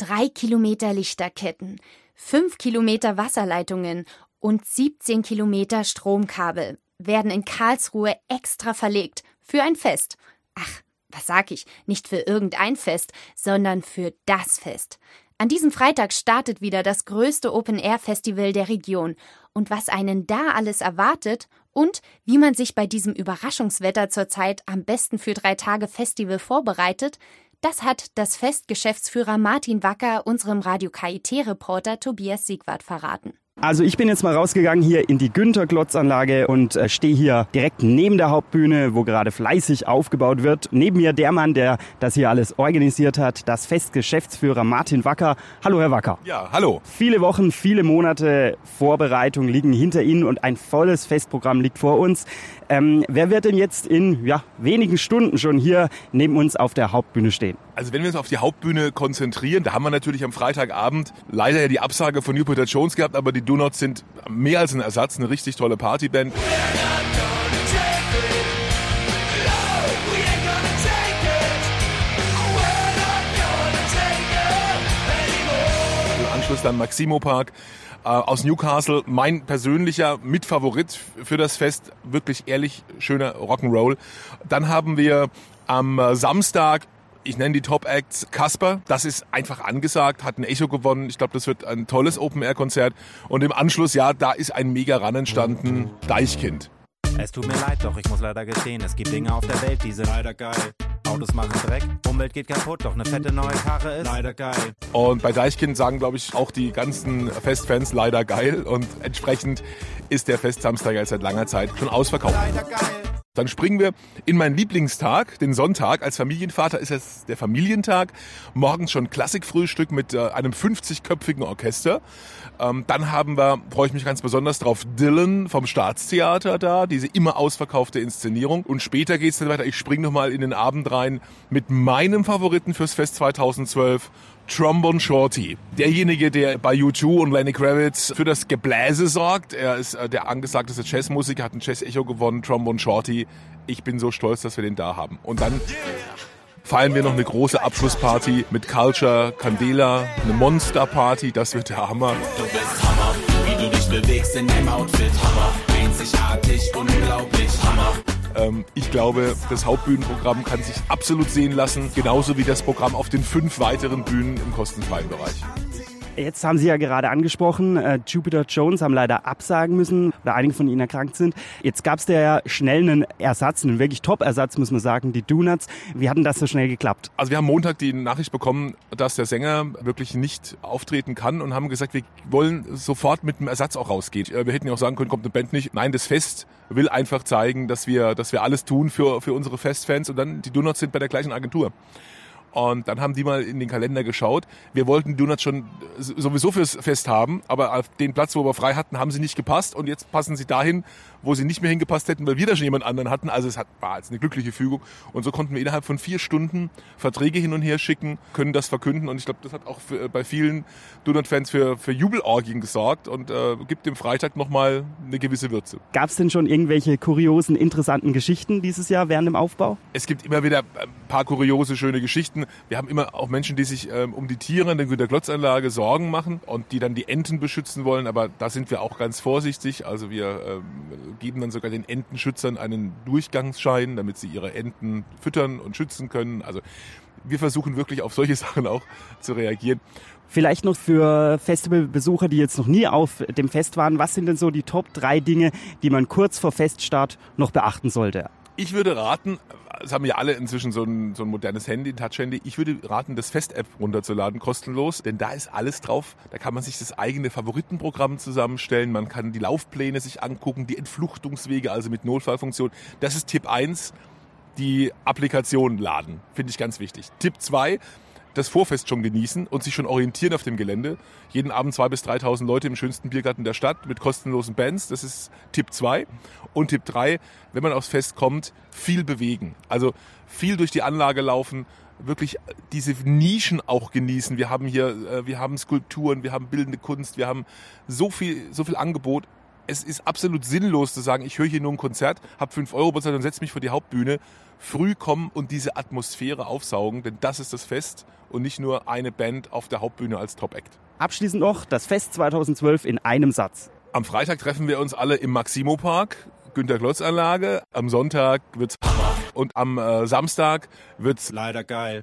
Drei Kilometer Lichterketten, fünf Kilometer Wasserleitungen und 17 Kilometer Stromkabel werden in Karlsruhe extra verlegt für ein Fest. Ach, was sag ich, nicht für irgendein Fest, sondern für das Fest. An diesem Freitag startet wieder das größte Open-Air-Festival der Region. Und was einen da alles erwartet und wie man sich bei diesem Überraschungswetter zurzeit am besten für drei Tage Festival vorbereitet, das hat das Festgeschäftsführer Martin Wacker unserem Radio KIT-Reporter Tobias Siegwart verraten. Also ich bin jetzt mal rausgegangen hier in die Günter-Glotz-Anlage und äh, stehe hier direkt neben der Hauptbühne, wo gerade fleißig aufgebaut wird. Neben mir der Mann, der das hier alles organisiert hat, das Festgeschäftsführer Martin Wacker. Hallo Herr Wacker. Ja, hallo. Viele Wochen, viele Monate Vorbereitung liegen hinter Ihnen und ein volles Festprogramm liegt vor uns. Ähm, wer wird denn jetzt in ja, wenigen Stunden schon hier neben uns auf der Hauptbühne stehen? Also wenn wir uns auf die Hauptbühne konzentrieren, da haben wir natürlich am Freitagabend leider ja die Absage von Jupiter Jones gehabt, aber die Donuts sind mehr als ein Ersatz, eine richtig tolle Partyband. Im Anschluss dann Maximo Park äh, aus Newcastle, mein persönlicher Mitfavorit für das Fest. Wirklich ehrlich schöner Rock'n'Roll. Dann haben wir am äh, Samstag ich nenne die Top Acts Casper. Das ist einfach angesagt, hat ein Echo gewonnen. Ich glaube, das wird ein tolles Open-Air-Konzert. Und im Anschluss, ja, da ist ein mega Run entstanden. Deichkind. Es tut mir leid, doch ich muss leider gestehen, es gibt Dinge auf der Welt, die sind leider geil. Autos machen Dreck, Umwelt geht kaputt, doch eine fette neue Karre ist leider geil. Und bei Deichkind sagen, glaube ich, auch die ganzen Festfans leider geil. Und entsprechend ist der Festsamstag jetzt seit langer Zeit schon ausverkauft. Leider geil. Dann springen wir in meinen Lieblingstag, den Sonntag. Als Familienvater ist es der Familientag. Morgens schon Klassikfrühstück mit äh, einem 50-köpfigen Orchester. Ähm, dann haben wir, freue ich mich ganz besonders drauf, Dylan vom Staatstheater da, diese immer ausverkaufte Inszenierung. Und später geht's dann weiter. Ich springe nochmal in den Abend rein mit meinem Favoriten fürs Fest 2012. Trombone Shorty. Derjenige, der bei U2 und Lenny Kravitz für das Gebläse sorgt. Er ist äh, der angesagteste Jazzmusiker, hat ein Jazz-Echo gewonnen, Trombone Shorty. Ich bin so stolz, dass wir den da haben. Und dann feiern wir noch eine große Abschlussparty mit Culture, Candela, eine Monster-Party. Das wird der Hammer. Du bist Hammer, wie du dich bewegst in deinem Outfit. Hammer, einzigartig, unglaublich. Ähm, ich glaube, das Hauptbühnenprogramm kann sich absolut sehen lassen, genauso wie das Programm auf den fünf weiteren Bühnen im kostenfreien Bereich. Jetzt haben Sie ja gerade angesprochen, äh, Jupiter Jones haben leider absagen müssen, oder einige von ihnen erkrankt sind. Jetzt gab es ja schnell einen Ersatz, einen wirklich Top-Ersatz, muss man sagen, die Donuts. Wie hat denn das so schnell geklappt? Also wir haben Montag die Nachricht bekommen, dass der Sänger wirklich nicht auftreten kann und haben gesagt, wir wollen sofort mit einem Ersatz auch rausgehen. Äh, wir hätten ja auch sagen können, kommt eine Band nicht. Nein, das Fest will einfach zeigen, dass wir, dass wir alles tun für, für unsere Festfans und dann die Donuts sind bei der gleichen Agentur. Und dann haben die mal in den Kalender geschaut. Wir wollten Donuts schon sowieso fürs Fest haben, aber auf den Platz, wo wir frei hatten, haben sie nicht gepasst. Und jetzt passen sie dahin, wo sie nicht mehr hingepasst hätten, weil wir da schon jemand anderen hatten. Also es hat, war jetzt eine glückliche Fügung. Und so konnten wir innerhalb von vier Stunden Verträge hin und her schicken, können das verkünden. Und ich glaube, das hat auch für, bei vielen Donut-Fans für, für Jubelorgien gesorgt und äh, gibt dem Freitag nochmal eine gewisse Würze. Gab es denn schon irgendwelche kuriosen, interessanten Geschichten dieses Jahr während dem Aufbau? Es gibt immer wieder ein paar kuriose, schöne Geschichten. Wir haben immer auch Menschen, die sich ähm, um die Tiere in der Günter-Glotz-Anlage Sorgen machen und die dann die Enten beschützen wollen. Aber da sind wir auch ganz vorsichtig. Also wir ähm, geben dann sogar den Entenschützern einen Durchgangsschein, damit sie ihre Enten füttern und schützen können. Also wir versuchen wirklich auf solche Sachen auch zu reagieren. Vielleicht noch für Festivalbesucher, die jetzt noch nie auf dem Fest waren, was sind denn so die Top drei Dinge, die man kurz vor Feststart noch beachten sollte? Ich würde raten, es haben ja alle inzwischen so ein, so ein modernes Handy, ein Touch-Handy. Ich würde raten, das Fest-App runterzuladen, kostenlos, denn da ist alles drauf. Da kann man sich das eigene Favoritenprogramm zusammenstellen, man kann die Laufpläne sich angucken, die Entfluchtungswege, also mit Notfallfunktion. Das ist Tipp 1, die Applikation laden, finde ich ganz wichtig. Tipp 2, das Vorfest schon genießen und sich schon orientieren auf dem Gelände. Jeden Abend 2.000 bis 3.000 Leute im schönsten Biergarten der Stadt mit kostenlosen Bands. Das ist Tipp 2. Und Tipp 3, wenn man aufs Fest kommt, viel bewegen. Also viel durch die Anlage laufen, wirklich diese Nischen auch genießen. Wir haben hier, äh, wir haben Skulpturen, wir haben bildende Kunst, wir haben so viel, so viel Angebot es ist absolut sinnlos zu sagen, ich höre hier nur ein Konzert, habe 5 Euro bezahlt und setze mich vor die Hauptbühne. Früh kommen und diese Atmosphäre aufsaugen, denn das ist das Fest und nicht nur eine Band auf der Hauptbühne als Top-Act. Abschließend noch das Fest 2012 in einem Satz. Am Freitag treffen wir uns alle im Maximo Park, Günter Klotz Anlage. Am Sonntag wird's und am äh, Samstag wird's leider geil.